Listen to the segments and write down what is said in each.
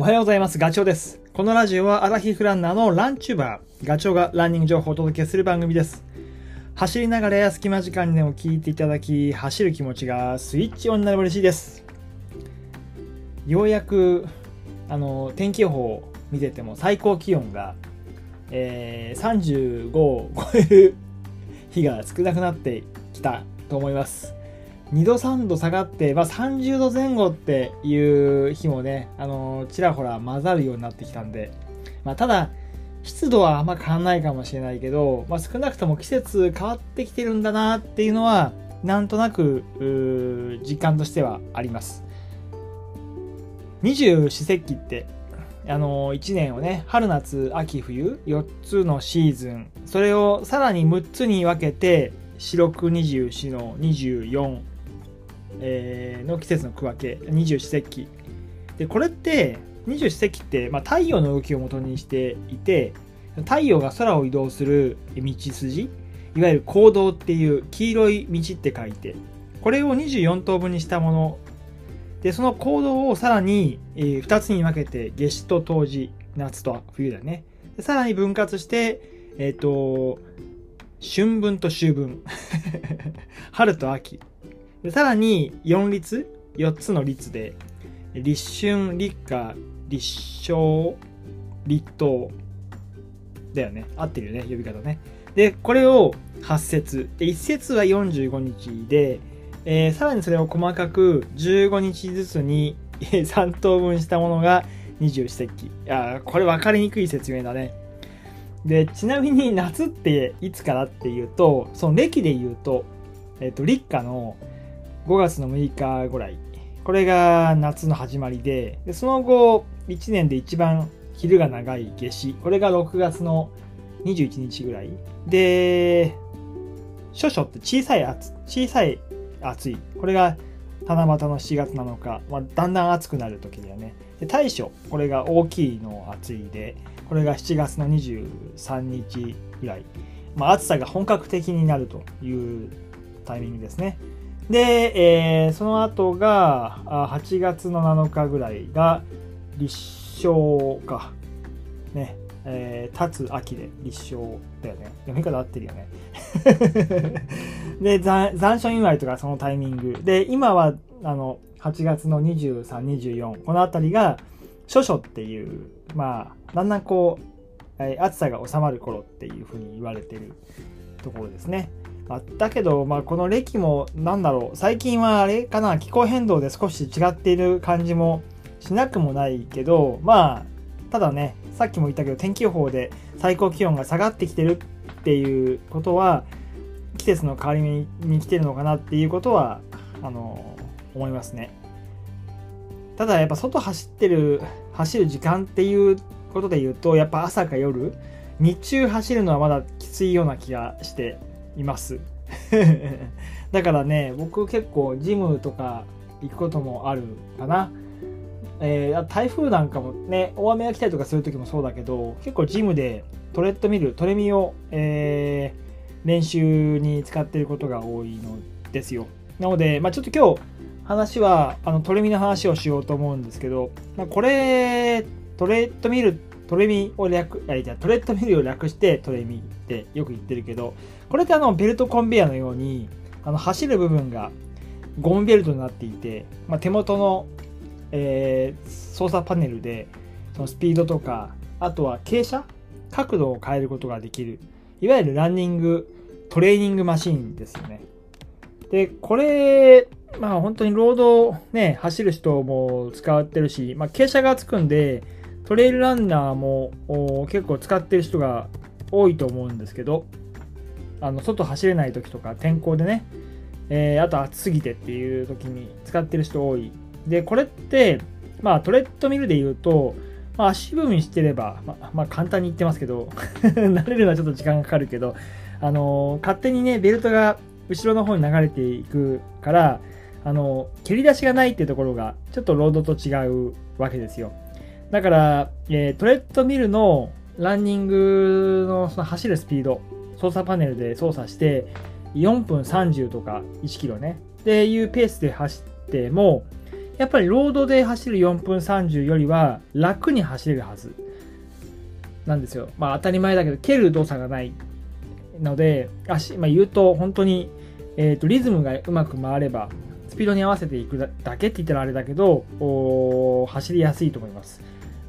おはようございます。ガチョウです。このラジオはアラヒフランナーのランチューバー、ガチョウがランニング情報をお届けする番組です。走りながらや隙間時間にでも聞いていただき、走る気持ちがスイッチオンになれば嬉しいです。ようやく、あの、天気予報を見てても最高気温が、えー35を超える日が少なくなってきたと思います。2度3度下がって、まあ、30度前後っていう日もね、あのちらほら混ざるようになってきたんで、まあ、ただ、湿度はあんま変わんないかもしれないけど、まあ、少なくとも季節変わってきてるんだなっていうのは、なんとなく、実感としてはあります。二十四節気って、あの1年をね、春夏秋冬、4つのシーズン、それをさらに6つに分けて、四六二十四の24、えーの季節の区分け二十四節気。でこれって二十四節気って、まあ、太陽の動きを元にしていて太陽が空を移動する道筋いわゆる行動っていう黄色い道って書いてこれを24等分にしたもの。でその行動をさらに、2つに分けて夏至と冬至夏と冬だね。でさらに分割してえっ、と春分と秋分。春と秋。でさらに4律4つの律で立春立夏立秋立冬だよね。合ってるよね呼び方ね。でこれを8節。で1節は45日で、えーさらにそれを細かく15日ずつに3等分したものが二十四節気。いやこれ分かりにくい説明だね。でちなみに夏っていつからっていうとその暦で言うと,、えーと立夏の5月の6日ぐらい。これが夏の始まりででその後1年で一番昼が長い夏至。これが6月の21日ぐらい。で処暑って小さい暑小さい暑い。これが七夕の7月7日、まあ、だんだん暑くなる時だよね。で大暑これが大きいの暑いでこれが7月の23日ぐらい、まあ、暑さが本格的になるというタイミングですね。で、えーその後が8月の7日ぐらいが立秋か。ね。えー、立つ秋で立秋だよね。読み方合ってるよね。で残、暑祝いとかそのタイミング。で、今は、あの、8月の23、24、このあたりが、処暑っていう、まあ、だんだんこう、え暑さが収まる頃っていうふうに言われてるところですね。まあだけど、まあ、この歴もなんだろう。最近はあれかな気候変動で少し違っている感じもしなくもないけどまあただねさっきも言ったけど天気予報で最高気温が下がってきてるっていうことは季節の変わり目に来てるのかなっていうことはあの思いますね。ただやっぱ外走ってる走る時間っていうことで言うとやっぱ朝か夜日中走るのはまだきついような気がして。います。だからね僕結構ジムとか行くこともあるかな、えー台風なんかもね大雨が来たりとかする時もそうだけど結構ジムでトレッドミルトレミを、えー練習に使っていることが多いのですよ。なので、まあ、ちょっと今日話はあのトレミの話をしようと思うんですけど、まあ、これトレッドミルトレミを略あいやトレッドミルを略してトレミってよく言ってるけどこれってあのベルトコンベヤのようにあの走る部分がゴムベルトになっていて、まあ、手元の、えー操作パネルでそのスピードとかあとは傾斜角度を変えることができるいわゆるランニングトレーニングマシンですよね。でこれまあ本当にロードね走る人も使ってるし、まあ、傾斜がつくんでトレイルランナーも結構使ってる人が多いと思うんですけどあの外走れない時とか天候でね、えーあと暑すぎてっていう時に使ってる人多い。でこれってまあトレッドミルで言うと、まあ、足踏みしてれば、ま、まあ簡単に言ってますけど 慣れるのはちょっと時間がかかるけどあのー勝手にねベルトが後ろの方に流れていくからあの蹴り出しがないっていうところがちょっとロードと違うわけですよ。だから、えートレッドミルのランニングのその走るスピード操作パネルで操作して4分30とか1キロねっていうペースで走ってもやっぱりロードで走る4分30よりは楽に走れるはずなんですよ。まあ当たり前だけど、蹴る動作がないので、足、まあ、言うと本当に、えーと、リズムがうまく回れば、スピードに合わせていくだけって言ったらあれだけど、走りやすいと思います。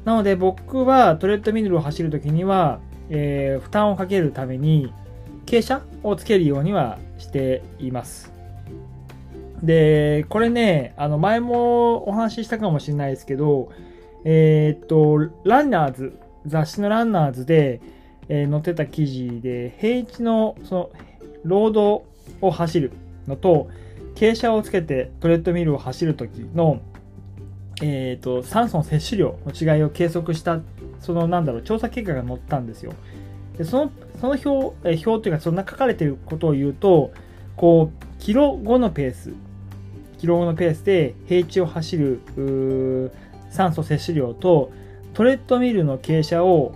なので僕はトレッドミルを走るときには、えー、負担をかけるために傾斜をつけるようにはしています。で、これね、あの前もお話ししたかもしれないですけど、えー、っと、ランナーズ、雑誌のランナーズで、えー、載ってた記事で、平地のそのロードを走るのと、傾斜をつけてトレッドミルを走るときのえーと、酸素の摂取量の違いを計測したそのなんだろう調査結果が載ったんですよ。でそのその表え表というかそんな書かれていることを言うとこうキロ5のペースキロ5のペースで平地を走る酸素摂取量とトレッドミルの傾斜を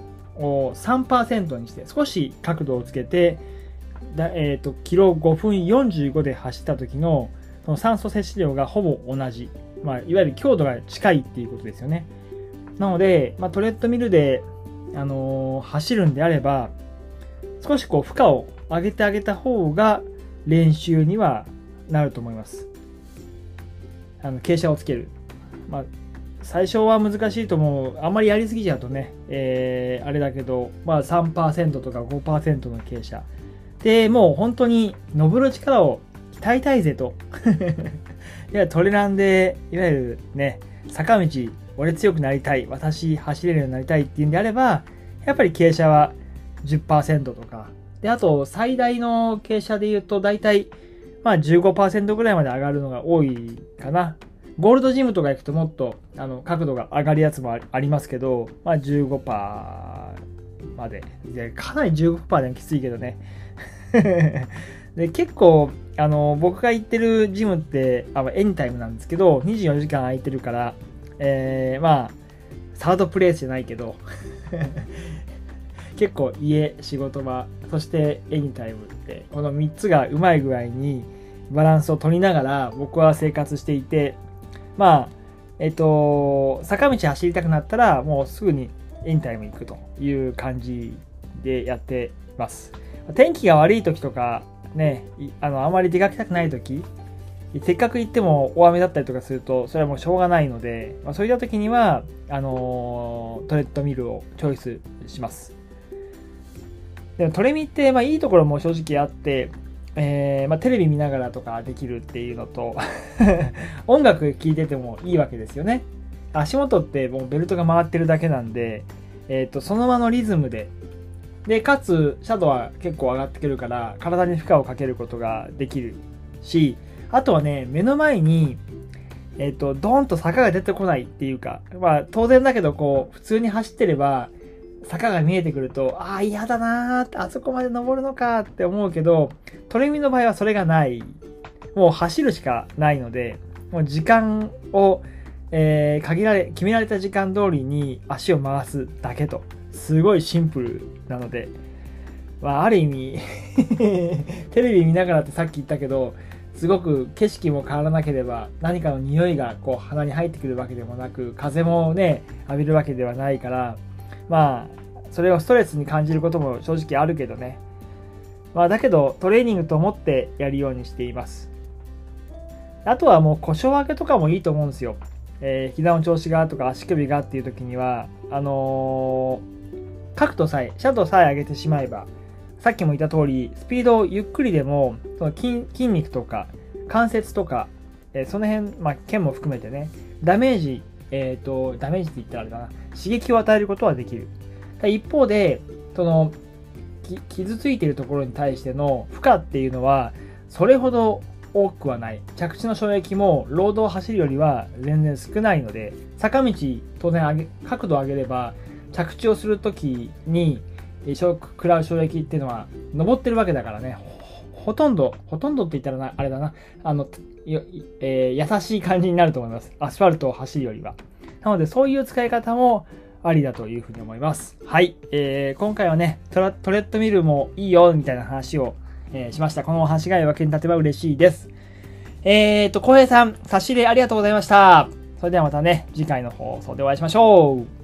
3%にして少し角度をつけてだ、えーと、とキロ5分45で走った時のその酸素摂取量がほぼ同じまあ、いわゆる強度が近いっていうことですよね。なので、まあ、トレッドミルで、あのー、走るんであれば、少しこう負荷を上げてあげた方が練習にはなると思います。あの傾斜をつける。まあ、最初は難しいと思う。あんまりやりすぎちゃうとね、えー、あれだけど、まあ3%とか5%の傾斜。で、もう本当に登る力を鍛えたいぜといや、トレランで、いわゆるね、坂道、俺強くなりたい、私走れるようになりたいっていうんであれば、やっぱり傾斜は10%とか。で、あと、最大の傾斜で言うと、大体、まあ15%ぐらいまで上がるのが多いかな。ゴールドジムとか行くともっと、あの、角度が上がるやつもありますけど、まあ15%まで。で、かなり15%でもきついけどね。で、結構、あの、僕が行ってるジムって、あエニタイムなんですけど、24時間空いてるから、えー、まあ、サードプレイスじゃないけど、結構家、仕事場、そしてエニタイムって、この3つがうまい具合にバランスを取りながら僕は生活していて、まあ、えっと、坂道走りたくなったら、もうすぐにエニタイム行くという感じでやってます。天気が悪い時とかね、あの、あまり出かけたくない時、せっかく行っても大雨だったりとかすると、それはもうしょうがないので、まあ、そういった時には、あのー、トレッドミルをチョイスします。でもトレミって、まあいいところも正直あって、えー、まあ、テレビ見ながらとかできるっていうのと 音楽聴いててもいいわけですよね。足元ってもうベルトが回ってるだけなんで、えっ、ー、と、その場のリズムでで、かつ、シャドウは結構上がってくるから、体に負荷をかけることができるし、あとはね、目の前に、えっ、ー、と、ドーンと坂が出てこないっていうか、まあ、当然だけど、こう、普通に走ってれば、坂が見えてくると、ああ、嫌だなーって、あそこまで登るのかって思うけど、トレミの場合はそれがない。もう走るしかないので、もう時間を、えー、限られ、決められた時間通りに足を回すだけとすごいシンプルなので、まあ、ある意味 テレビ見ながらってさっき言ったけど、すごく景色も変わらなければ、何かの匂いがこう鼻に入ってくるわけでもなく、風もね、浴びるわけではないから、まあ、それをストレスに感じることも正直あるけどね。まあ、だけど、トレーニングと思ってやるようにしています。あとはもう故障明けとかもいいと思うんですよ。えー、膝の調子がとか足首がっていう時には、あのー角度さえ、シャドウさえ上げてしまえば、さっきも言った通り、スピードをゆっくりでも、その筋筋肉とか関節とか、えー、その辺、まあ、剣も含めてね、ダメージ、え、ー、と、ダメージって言ったらあれだな、刺激を与えることはできる。一方で、その、傷ついてるところに対しての負荷っていうのは、それほど多くはない。着地の衝撃も、ロードを走るよりは全然少ないので、坂道、当然上げ、角度を上げれば、着地をするときに、食らう衝撃っていうのは、登ってるわけだからね、ほとんど、ほとんどって言ったらな、あれだな、あの、えー、優しい感じになると思います。アスファルトを走るよりは。なので、そういう使い方もありだというふうに思います。はい。えー、今回はね、トレッドミルもいいよ、みたいな話を、えー、しました。このお話が役に立てば嬉しいです。えーと、浩平さん、差し入れありがとうございました。それではまたね、次回の放送でお会いしましょう。